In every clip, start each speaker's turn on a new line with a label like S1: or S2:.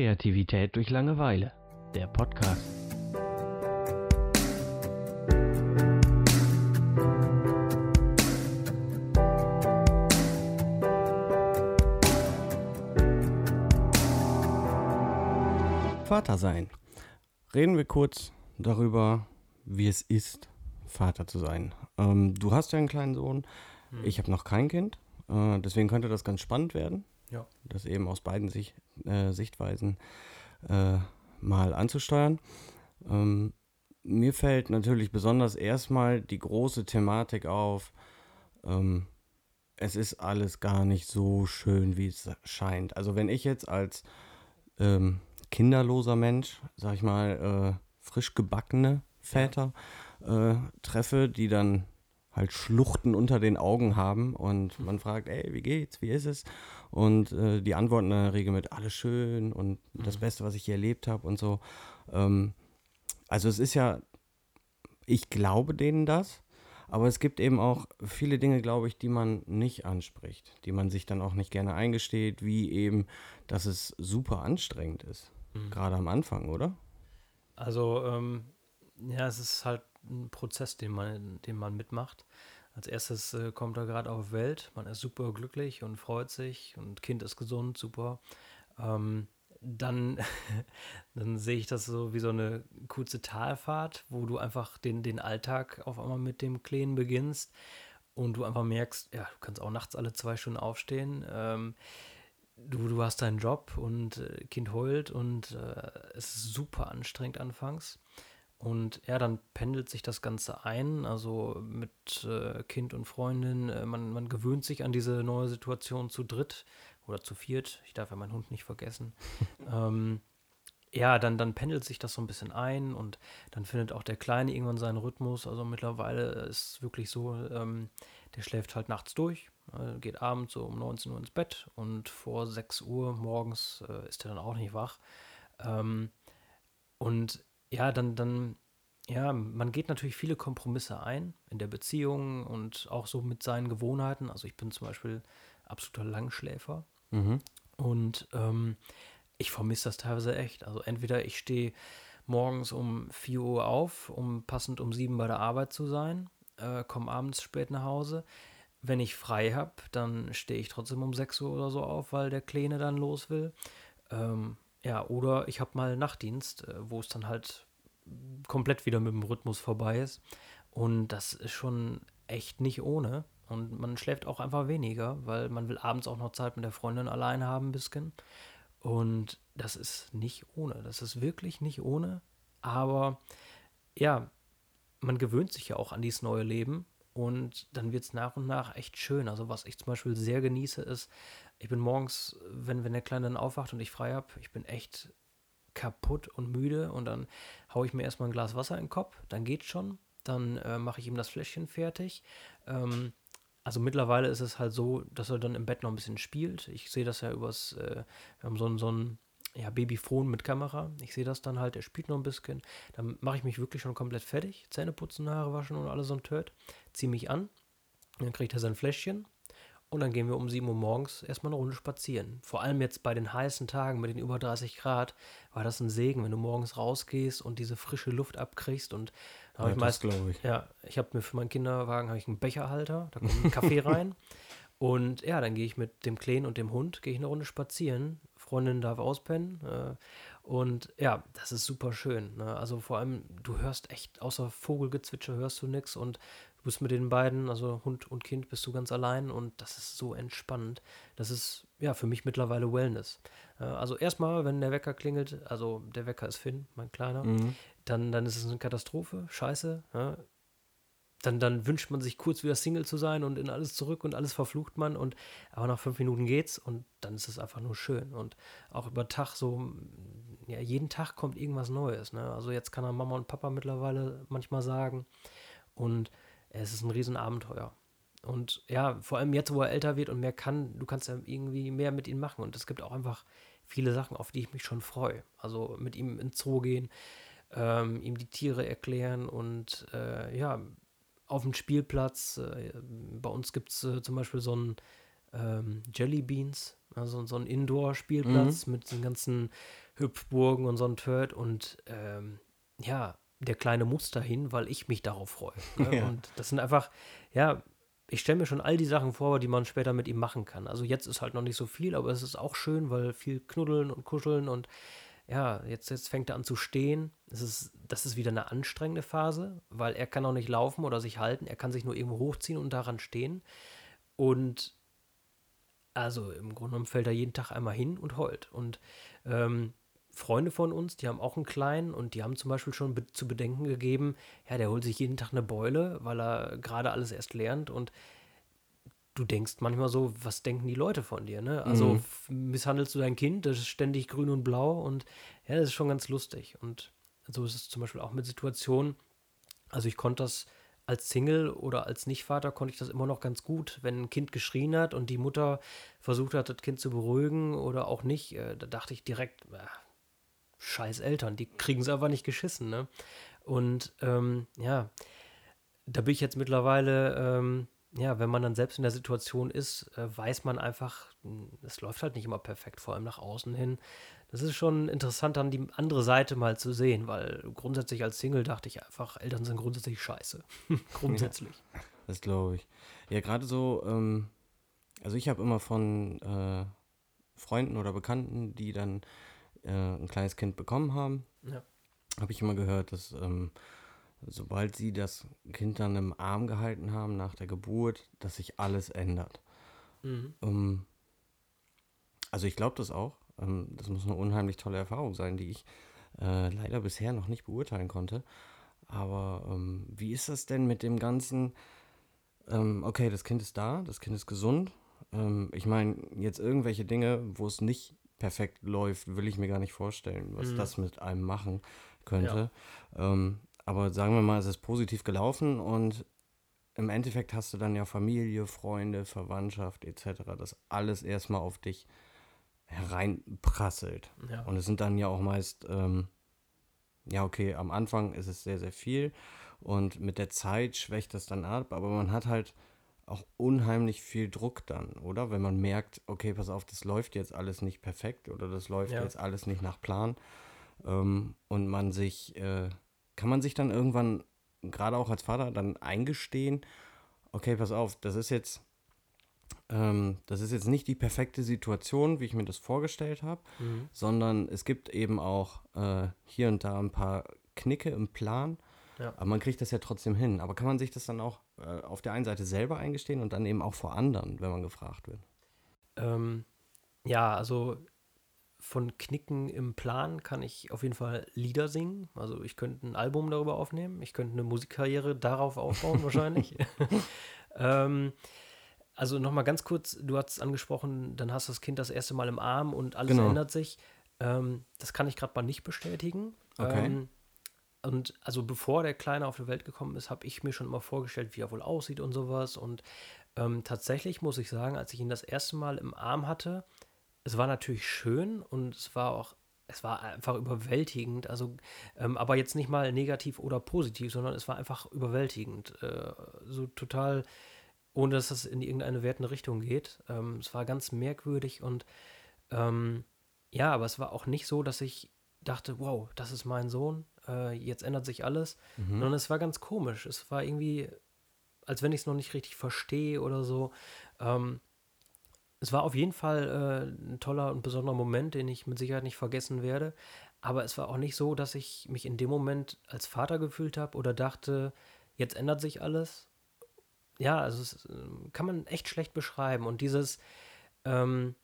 S1: Kreativität durch Langeweile. Der Podcast.
S2: Vater sein. Reden wir kurz darüber, wie es ist, Vater zu sein. Ähm, du hast ja einen kleinen Sohn.
S3: Hm.
S2: Ich habe noch kein Kind. Äh, deswegen könnte das ganz spannend werden.
S3: Ja.
S2: Das eben aus beiden Sicht, äh, Sichtweisen äh, mal anzusteuern. Ähm, mir fällt natürlich besonders erstmal die große Thematik auf. Ähm, es ist alles gar nicht so schön, wie es scheint. Also wenn ich jetzt als ähm, kinderloser Mensch, sag ich mal, äh, frisch gebackene Väter äh, treffe, die dann halt Schluchten unter den Augen haben und man fragt, ey, wie geht's, wie ist es? Und äh, die antworten in der Regel mit alles schön und das Beste, was ich hier erlebt habe und so. Ähm, also es ist ja, ich glaube denen das, aber es gibt eben auch viele Dinge, glaube ich, die man nicht anspricht, die man sich dann auch nicht gerne eingesteht, wie eben, dass es super anstrengend ist,
S3: Mhm.
S2: gerade am Anfang, oder?
S3: Also, ähm, ja, es ist halt ein Prozess, den man, den man mitmacht. Als erstes äh, kommt er gerade auf Welt, man ist super glücklich und freut sich und Kind ist gesund, super. Ähm, dann, dann sehe ich das so wie so eine kurze Talfahrt, wo du einfach den, den Alltag auf einmal mit dem Kleinen beginnst und du einfach merkst, ja, du kannst auch nachts alle zwei Stunden aufstehen. Ähm, du, du hast deinen Job und äh, Kind heult und äh, es ist super anstrengend anfangs. Und ja, dann pendelt sich das Ganze ein, also mit äh, Kind und Freundin. Äh, man, man gewöhnt sich an diese neue Situation zu dritt oder zu viert. Ich darf ja meinen Hund nicht vergessen. ähm, ja, dann, dann pendelt sich das so ein bisschen ein und dann findet auch der Kleine irgendwann seinen Rhythmus. Also mittlerweile ist es wirklich so, ähm, der schläft halt nachts durch, äh, geht abends so um 19 Uhr ins Bett und vor 6 Uhr morgens äh, ist er dann auch nicht wach. Ähm, und ja, dann, dann, ja, man geht natürlich viele Kompromisse ein in der Beziehung und auch so mit seinen Gewohnheiten. Also ich bin zum Beispiel absoluter Langschläfer.
S2: Mhm.
S3: Und ähm, ich vermisse das teilweise echt. Also entweder ich stehe morgens um 4 Uhr auf, um passend um 7 bei der Arbeit zu sein, äh, komme abends spät nach Hause. Wenn ich frei habe, dann stehe ich trotzdem um 6 Uhr oder so auf, weil der Kleine dann los will. Ähm, ja, oder ich habe mal Nachtdienst, äh, wo es dann halt komplett wieder mit dem Rhythmus vorbei ist. Und das ist schon echt nicht ohne. Und man schläft auch einfach weniger, weil man will abends auch noch Zeit mit der Freundin allein haben ein bisschen. Und das ist nicht ohne. Das ist wirklich nicht ohne. Aber ja, man gewöhnt sich ja auch an dieses neue Leben. Und dann wird es nach und nach echt schön. Also was ich zum Beispiel sehr genieße, ist, ich bin morgens, wenn, wenn der Kleine dann aufwacht und ich frei habe, ich bin echt kaputt und müde und dann haue ich mir erstmal ein Glas Wasser in den Kopf, dann geht's schon. Dann äh, mache ich ihm das Fläschchen fertig. Ähm, also mittlerweile ist es halt so, dass er dann im Bett noch ein bisschen spielt. Ich sehe das ja übers, äh, wir haben so ein, so ein ja, Babyphone mit Kamera. Ich sehe das dann halt, er spielt noch ein bisschen. Dann mache ich mich wirklich schon komplett fertig. Zähne putzen, Haare waschen und alles so ein Töt. Ziehe mich an. Dann kriegt er sein Fläschchen. Und dann gehen wir um 7 Uhr morgens erstmal eine Runde spazieren. Vor allem jetzt bei den heißen Tagen mit den über 30 Grad war das ein Segen, wenn du morgens rausgehst und diese frische Luft abkriegst. Und da
S2: Ja,
S3: ich
S2: das
S3: meist,
S2: glaube ich.
S3: ja, ich habe mir für meinen Kinderwagen habe ich einen Becherhalter, da kommt ein Kaffee rein. Und ja, dann gehe ich mit dem Kleinen und dem Hund, gehe ich eine Runde spazieren. Freundin darf auspennen. Äh, und ja, das ist super schön. Ne? Also vor allem, du hörst echt, außer Vogelgezwitscher hörst du nichts und du bist mit den beiden, also Hund und Kind, bist du ganz allein und das ist so entspannend. Das ist ja für mich mittlerweile Wellness. Äh, also erstmal, wenn der Wecker klingelt, also der Wecker ist Finn, mein Kleiner,
S2: Mhm.
S3: dann, dann ist es eine Katastrophe, scheiße. Ja. Dann, dann wünscht man sich kurz wieder Single zu sein und in alles zurück und alles verflucht man und aber nach fünf Minuten geht's und dann ist es einfach nur schön. Und auch über Tag so, ja, jeden Tag kommt irgendwas Neues. Ne? Also jetzt kann er Mama und Papa mittlerweile manchmal sagen. Und es ist ein Riesenabenteuer. Und ja, vor allem jetzt, wo er älter wird und mehr kann, du kannst ja irgendwie mehr mit ihm machen. Und es gibt auch einfach viele Sachen, auf die ich mich schon freue. Also mit ihm ins Zoo gehen, ähm, ihm die Tiere erklären und äh, ja, auf dem Spielplatz. Äh, bei uns gibt es äh, zum Beispiel so ein ähm, Jelly Beans. Also so ein Indoor-Spielplatz mhm. mit den ganzen Hüpfburgen und so ein Turd. Und ähm, ja, der Kleine muss dahin, weil ich mich darauf freue. Ne? Ja. Und das sind einfach, ja, ich stelle mir schon all die Sachen vor, die man später mit ihm machen kann. Also jetzt ist halt noch nicht so viel, aber es ist auch schön, weil viel knuddeln und kuscheln und ja, jetzt, jetzt fängt er an zu stehen. Das ist, das ist wieder eine anstrengende Phase, weil er kann auch nicht laufen oder sich halten. Er kann sich nur irgendwo hochziehen und daran stehen. Und also im Grunde genommen fällt er jeden Tag einmal hin und heult. Und ähm, Freunde von uns, die haben auch einen kleinen und die haben zum Beispiel schon be zu bedenken gegeben, ja, der holt sich jeden Tag eine Beule, weil er gerade alles erst lernt und du denkst manchmal so, was denken die Leute von dir, ne? Also mhm. misshandelst du dein Kind, das ist ständig grün und blau und ja, das ist schon ganz lustig und so ist es zum Beispiel auch mit Situationen, also ich konnte das als Single oder als Nichtvater konnte ich das immer noch ganz gut. Wenn ein Kind geschrien hat und die Mutter versucht hat, das Kind zu beruhigen oder auch nicht, äh, da dachte ich direkt, äh, scheiß Eltern, die kriegen es einfach nicht geschissen, ne? Und ähm, ja, da bin ich jetzt mittlerweile, ähm, ja, wenn man dann selbst in der Situation ist, äh, weiß man einfach, hm, es läuft halt nicht immer perfekt, vor allem nach außen hin. Das ist schon interessant, dann die andere Seite mal zu sehen, weil grundsätzlich als Single dachte ich einfach, Eltern sind grundsätzlich scheiße. grundsätzlich.
S2: Ja, das glaube ich. Ja, gerade so, ähm, also ich habe immer von äh, Freunden oder Bekannten, die dann äh, ein kleines Kind bekommen haben, ja. habe ich immer gehört, dass ähm, sobald sie das Kind dann im Arm gehalten haben nach der Geburt, dass sich alles ändert. Mhm. Um, ähm, also ich glaube das auch. Ähm, das muss eine unheimlich tolle Erfahrung sein, die ich äh, leider bisher noch nicht beurteilen konnte. Aber ähm, wie ist das denn mit dem ganzen, okay, das Kind ist da, das Kind ist gesund. Ich meine, jetzt irgendwelche Dinge, wo es nicht perfekt läuft, will ich mir gar nicht vorstellen, was mhm. das mit einem machen könnte. Ja. Ähm, aber sagen wir mal, es ist positiv gelaufen und im Endeffekt hast du dann ja Familie, Freunde, Verwandtschaft etc. Das alles erstmal auf dich hereinprasselt. Ja. Und es sind dann ja auch meist, ähm, ja, okay, am Anfang ist es sehr, sehr viel und mit der Zeit schwächt das dann ab, aber man hat halt auch unheimlich viel Druck dann, oder? Wenn man merkt, okay, pass auf, das läuft jetzt alles nicht perfekt oder das läuft ja. jetzt alles nicht nach Plan. Ähm, und man sich, äh, kann man sich dann irgendwann, gerade auch als Vater, dann eingestehen, okay, pass auf, das ist jetzt, ähm, das ist jetzt nicht die perfekte Situation, wie ich mir das vorgestellt habe, mhm. sondern es gibt eben auch äh, hier und da ein paar Knicke im Plan ja. Aber man kriegt das ja trotzdem hin. Aber kann man sich das dann auch äh, auf der einen Seite selber eingestehen und dann eben auch vor anderen, wenn man gefragt wird?
S3: Ähm, ja, also von Knicken im Plan kann ich auf jeden Fall Lieder singen. Also ich könnte ein Album darüber aufnehmen. Ich könnte eine Musikkarriere darauf aufbauen wahrscheinlich. ähm, also nochmal ganz kurz, du hast angesprochen, dann hast du das Kind das erste Mal im Arm und alles genau. ändert sich. Ähm, das kann ich gerade mal nicht bestätigen. Okay. Ähm, und also bevor der Kleine auf die Welt gekommen ist, habe ich mir schon immer vorgestellt, wie er wohl aussieht und sowas. Und ähm, tatsächlich muss ich sagen, als ich ihn das erste Mal im Arm hatte, es war natürlich schön und es war auch, es war einfach überwältigend. Also, ähm, aber jetzt nicht mal negativ oder positiv, sondern es war einfach überwältigend. Äh, so total, ohne dass das in irgendeine wertende Richtung geht. Ähm, es war ganz merkwürdig und ähm, ja, aber es war auch nicht so, dass ich dachte, wow, das ist mein Sohn, äh, jetzt ändert sich alles. Mhm. Sondern es war ganz komisch. Es war irgendwie, als wenn ich es noch nicht richtig verstehe oder so. Ähm, es war auf jeden Fall äh, ein toller und besonderer Moment, den ich mit Sicherheit nicht vergessen werde. Aber es war auch nicht so, dass ich mich in dem Moment als Vater gefühlt habe oder dachte, jetzt ändert sich alles. Ja, also es äh, kann man echt schlecht beschreiben. Und dieses, ähm,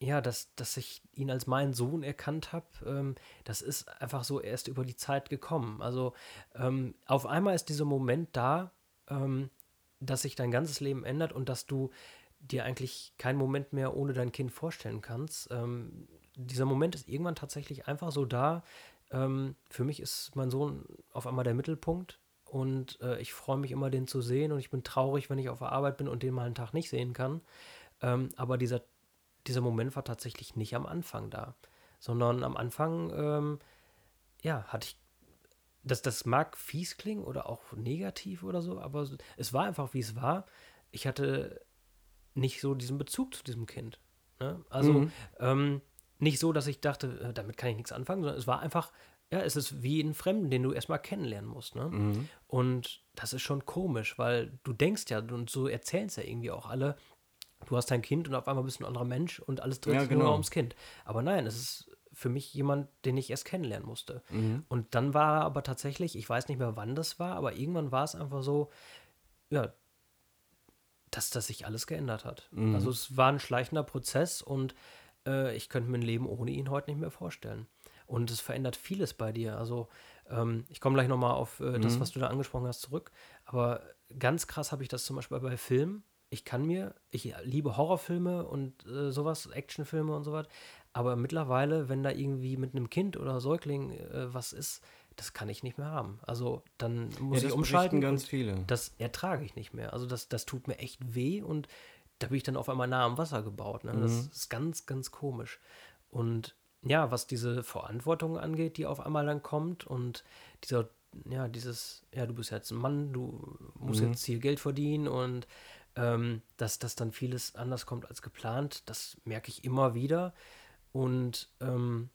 S3: ja, dass, dass ich ihn als meinen Sohn erkannt habe, ähm, das ist einfach so erst über die Zeit gekommen. Also ähm, auf einmal ist dieser Moment da, ähm, dass sich dein ganzes Leben ändert und dass du dir eigentlich keinen Moment mehr ohne dein Kind vorstellen kannst. Ähm, dieser Moment ist irgendwann tatsächlich einfach so da. Ähm, für mich ist mein Sohn auf einmal der Mittelpunkt und äh, ich freue mich immer, den zu sehen und ich bin traurig, wenn ich auf der Arbeit bin und den mal einen Tag nicht sehen kann. Ähm, aber dieser dieser Moment war tatsächlich nicht am Anfang da, sondern am Anfang, ähm, ja, hatte ich, das, das mag fies klingen oder auch negativ oder so, aber es war einfach, wie es war. Ich hatte nicht so diesen Bezug zu diesem Kind. Ne? Also mhm. ähm, nicht so, dass ich dachte, äh, damit kann ich nichts anfangen, sondern es war einfach, ja, es ist wie ein Fremden, den du erstmal kennenlernen musst. Ne? Mhm. Und das ist schon komisch, weil du denkst ja, und so erzählen es ja irgendwie auch alle, du hast dein Kind und auf einmal bist du ein anderer Mensch und alles dreht ja, sich genau. nur ums Kind. Aber nein, es ist für mich jemand, den ich erst kennenlernen musste. Mhm. Und dann war er aber tatsächlich, ich weiß nicht mehr, wann das war, aber irgendwann war es einfach so, ja, dass das sich alles geändert hat. Mhm. Also es war ein schleichender Prozess und äh, ich könnte mir ein Leben ohne ihn heute nicht mehr vorstellen. Und es verändert vieles bei dir. Also ähm, ich komme gleich nochmal auf äh, das, mhm. was du da angesprochen hast, zurück. Aber ganz krass habe ich das zum Beispiel bei Filmen. Ich kann mir, ich liebe Horrorfilme und äh, sowas, Actionfilme und so was. Aber mittlerweile, wenn da irgendwie mit einem Kind oder Säugling äh, was ist, das kann ich nicht mehr haben. Also dann muss ja, ich umschalten.
S2: ganz viele.
S3: Das ertrage ich nicht mehr. Also das, das tut mir echt weh und da bin ich dann auf einmal nah am Wasser gebaut. Ne? Das mhm. ist ganz, ganz komisch. Und ja, was diese Verantwortung angeht, die auf einmal dann kommt und dieser, ja, dieses, ja, du bist jetzt ein Mann, du musst mhm. jetzt hier Geld verdienen und ähm, dass das dann vieles anders kommt als geplant, das merke ich immer wieder. Und ähm,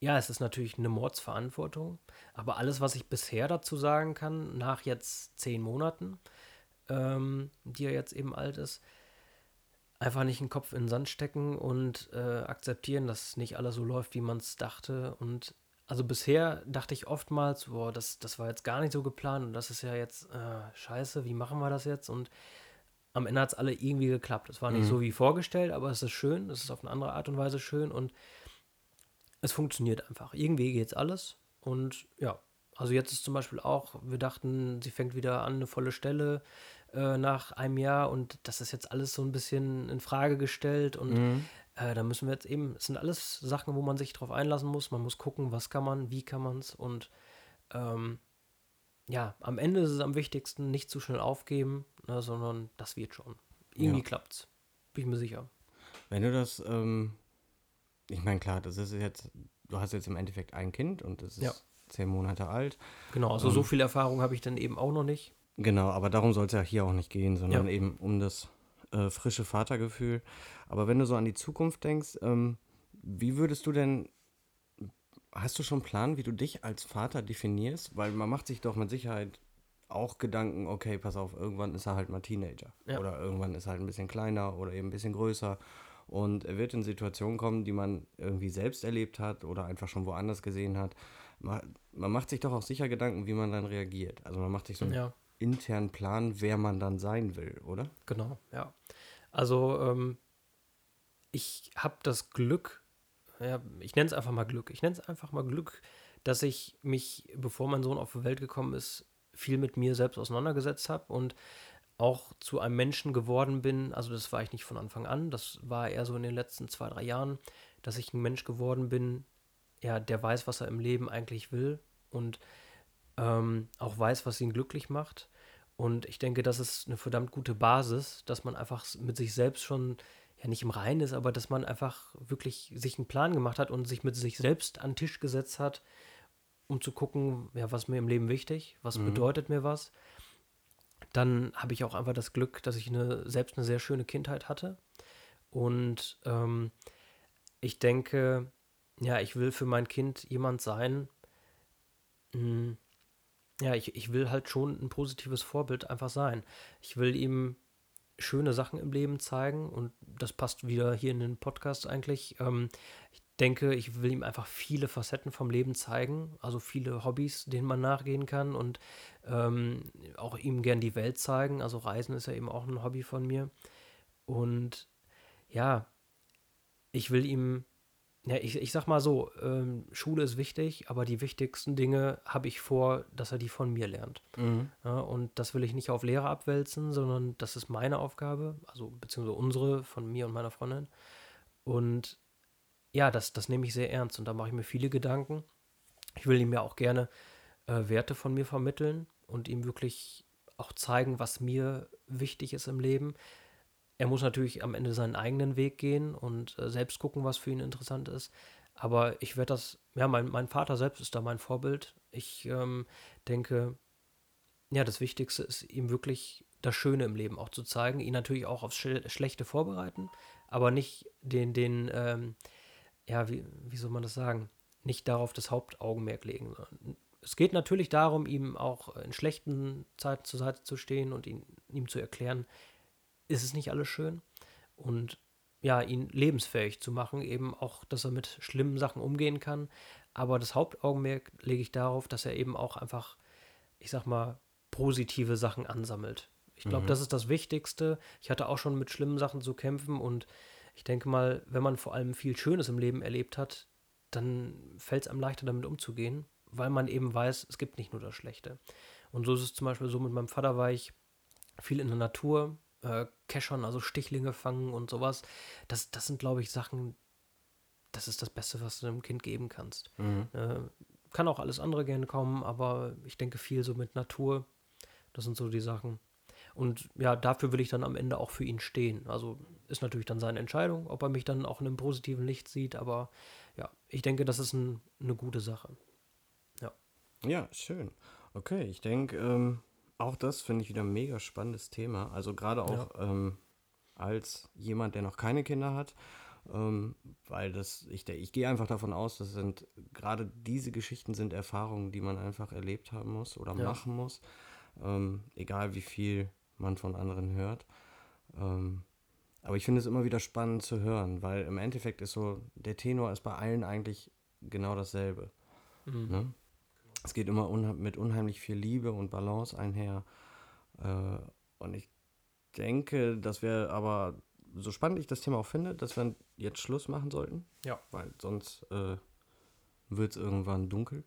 S3: ja, es ist natürlich eine Mordsverantwortung, aber alles, was ich bisher dazu sagen kann, nach jetzt zehn Monaten, ähm, die er jetzt eben alt ist, einfach nicht den Kopf in den Sand stecken und äh, akzeptieren, dass nicht alles so läuft, wie man es dachte. Und also bisher dachte ich oftmals, boah, das, das war jetzt gar nicht so geplant und das ist ja jetzt äh, scheiße, wie machen wir das jetzt? Und am Ende hat es alle irgendwie geklappt. Es war nicht mhm. so wie vorgestellt, aber es ist schön, es ist auf eine andere Art und Weise schön und es funktioniert einfach. Irgendwie geht es alles. Und ja, also jetzt ist zum Beispiel auch, wir dachten, sie fängt wieder an, eine volle Stelle äh, nach einem Jahr und das ist jetzt alles so ein bisschen in Frage gestellt und mhm. Äh, da müssen wir jetzt eben, es sind alles Sachen, wo man sich drauf einlassen muss. Man muss gucken, was kann man, wie kann man es und ähm, ja, am Ende ist es am wichtigsten, nicht zu schnell aufgeben, ne, sondern das wird schon. Irgendwie ja. klappt's. Bin ich mir sicher.
S2: Wenn du das ähm, ich meine, klar, das ist jetzt, du hast jetzt im Endeffekt ein Kind und das ist ja. zehn Monate alt.
S3: Genau, also ähm, so viel Erfahrung habe ich dann eben auch noch nicht.
S2: Genau, aber darum soll es ja hier auch nicht gehen, sondern ja. eben um das äh, frische Vatergefühl. Aber wenn du so an die Zukunft denkst, ähm, wie würdest du denn, hast du schon einen Plan, wie du dich als Vater definierst? Weil man macht sich doch mit Sicherheit auch Gedanken, okay, pass auf, irgendwann ist er halt mal Teenager. Ja. Oder irgendwann ist er halt ein bisschen kleiner oder eben ein bisschen größer. Und er wird in Situationen kommen, die man irgendwie selbst erlebt hat oder einfach schon woanders gesehen hat. Man, man macht sich doch auch sicher Gedanken, wie man dann reagiert. Also man macht sich so einen ja. Internen Plan, wer man dann sein will, oder?
S3: Genau, ja. Also ähm, ich habe das Glück, ja, ich nenne es einfach mal Glück. Ich nenne es einfach mal Glück, dass ich mich, bevor mein Sohn auf die Welt gekommen ist, viel mit mir selbst auseinandergesetzt habe und auch zu einem Menschen geworden bin, also das war ich nicht von Anfang an, das war eher so in den letzten zwei, drei Jahren, dass ich ein Mensch geworden bin, ja, der weiß, was er im Leben eigentlich will und ähm, auch weiß, was ihn glücklich macht. Und ich denke, das ist eine verdammt gute Basis, dass man einfach mit sich selbst schon ja nicht im Reinen ist, aber dass man einfach wirklich sich einen Plan gemacht hat und sich mit sich selbst an den Tisch gesetzt hat, um zu gucken, ja, was mir im Leben wichtig, was mhm. bedeutet mir was dann habe ich auch einfach das Glück, dass ich eine, selbst eine sehr schöne Kindheit hatte. Und ähm, ich denke, ja, ich will für mein Kind jemand sein. Mh, hm, ja, ich, ich will halt schon ein positives Vorbild einfach sein. Ich will ihm schöne Sachen im Leben zeigen und das passt wieder hier in den Podcast eigentlich. Ähm, ich denke, ich will ihm einfach viele Facetten vom Leben zeigen, also viele Hobbys, denen man nachgehen kann und ähm, auch ihm gern die Welt zeigen. Also Reisen ist ja eben auch ein Hobby von mir. Und ja, ich will ihm, ja, ich, ich sag mal so, ähm, Schule ist wichtig, aber die wichtigsten Dinge habe ich vor, dass er die von mir lernt. Mhm. Ja, und das will ich nicht auf Lehrer abwälzen, sondern das ist meine Aufgabe, also beziehungsweise unsere von mir und meiner Freundin. Und ja, das, das nehme ich sehr ernst und da mache ich mir viele Gedanken. Ich will ihm ja auch gerne äh, Werte von mir vermitteln und ihm wirklich auch zeigen, was mir wichtig ist im Leben. Er muss natürlich am Ende seinen eigenen Weg gehen und äh, selbst gucken, was für ihn interessant ist. Aber ich werde das, ja, mein, mein Vater selbst ist da mein Vorbild. Ich ähm, denke, ja, das Wichtigste ist ihm wirklich das Schöne im Leben auch zu zeigen, ihn natürlich auch aufs Schlechte vorbereiten, aber nicht den, den, ähm, ja, wie, wie soll man das sagen, nicht darauf das Hauptaugenmerk legen. Es geht natürlich darum, ihm auch in schlechten Zeiten zur Seite zu stehen und ihn, ihm zu erklären, ist es nicht alles schön und ja, ihn lebensfähig zu machen, eben auch, dass er mit schlimmen Sachen umgehen kann. Aber das Hauptaugenmerk lege ich darauf, dass er eben auch einfach, ich sag mal, positive Sachen ansammelt. Ich glaube, mhm. das ist das Wichtigste. Ich hatte auch schon mit schlimmen Sachen zu kämpfen und ich denke mal, wenn man vor allem viel Schönes im Leben erlebt hat, dann fällt es einem leichter damit umzugehen, weil man eben weiß, es gibt nicht nur das Schlechte. Und so ist es zum Beispiel so, mit meinem Vater war ich viel in der Natur, äh, Keschern, also Stichlinge fangen und sowas. Das, das sind, glaube ich, Sachen, das ist das Beste, was du einem Kind geben kannst. Mhm. Äh, kann auch alles andere gerne kommen, aber ich denke viel so mit Natur. Das sind so die Sachen. Und ja, dafür will ich dann am Ende auch für ihn stehen. Also ist natürlich dann seine Entscheidung, ob er mich dann auch in einem positiven Licht sieht, aber ja, ich denke, das ist ein, eine gute Sache. Ja.
S2: Ja, schön. Okay, ich denke, ähm, auch das finde ich wieder ein mega spannendes Thema. Also gerade auch ja. ähm, als jemand, der noch keine Kinder hat, ähm, weil das, ich, ich gehe einfach davon aus, das sind gerade diese Geschichten sind Erfahrungen, die man einfach erlebt haben muss oder ja. machen muss. Ähm, egal wie viel man von anderen hört. Ähm, aber ich finde es immer wieder spannend zu hören, weil im Endeffekt ist so, der Tenor ist bei allen eigentlich genau dasselbe. Mhm. Ne? Es geht immer unha mit unheimlich viel Liebe und Balance einher. Äh, und ich denke, dass wir aber, so spannend ich das Thema auch finde, dass wir jetzt Schluss machen sollten.
S3: Ja.
S2: Weil sonst äh, wird es irgendwann dunkel.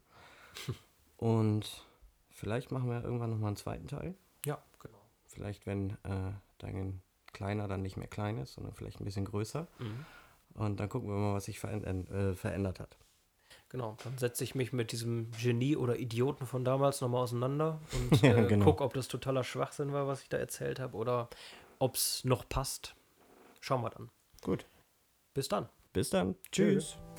S2: und vielleicht machen wir irgendwann nochmal einen zweiten Teil.
S3: Ja, genau.
S2: Vielleicht, wenn äh, dein Kleiner dann nicht mehr klein ist, sondern vielleicht ein bisschen größer. Mhm. Und dann gucken wir mal, was sich verändert, äh, verändert hat.
S3: Genau, dann setze ich mich mit diesem Genie oder Idioten von damals nochmal auseinander und ja, äh, genau. gucke, ob das totaler Schwachsinn war, was ich da erzählt habe, oder ob es noch passt. Schauen wir dann.
S2: Gut.
S3: Bis dann.
S2: Bis dann. Tschüss. Tschüss.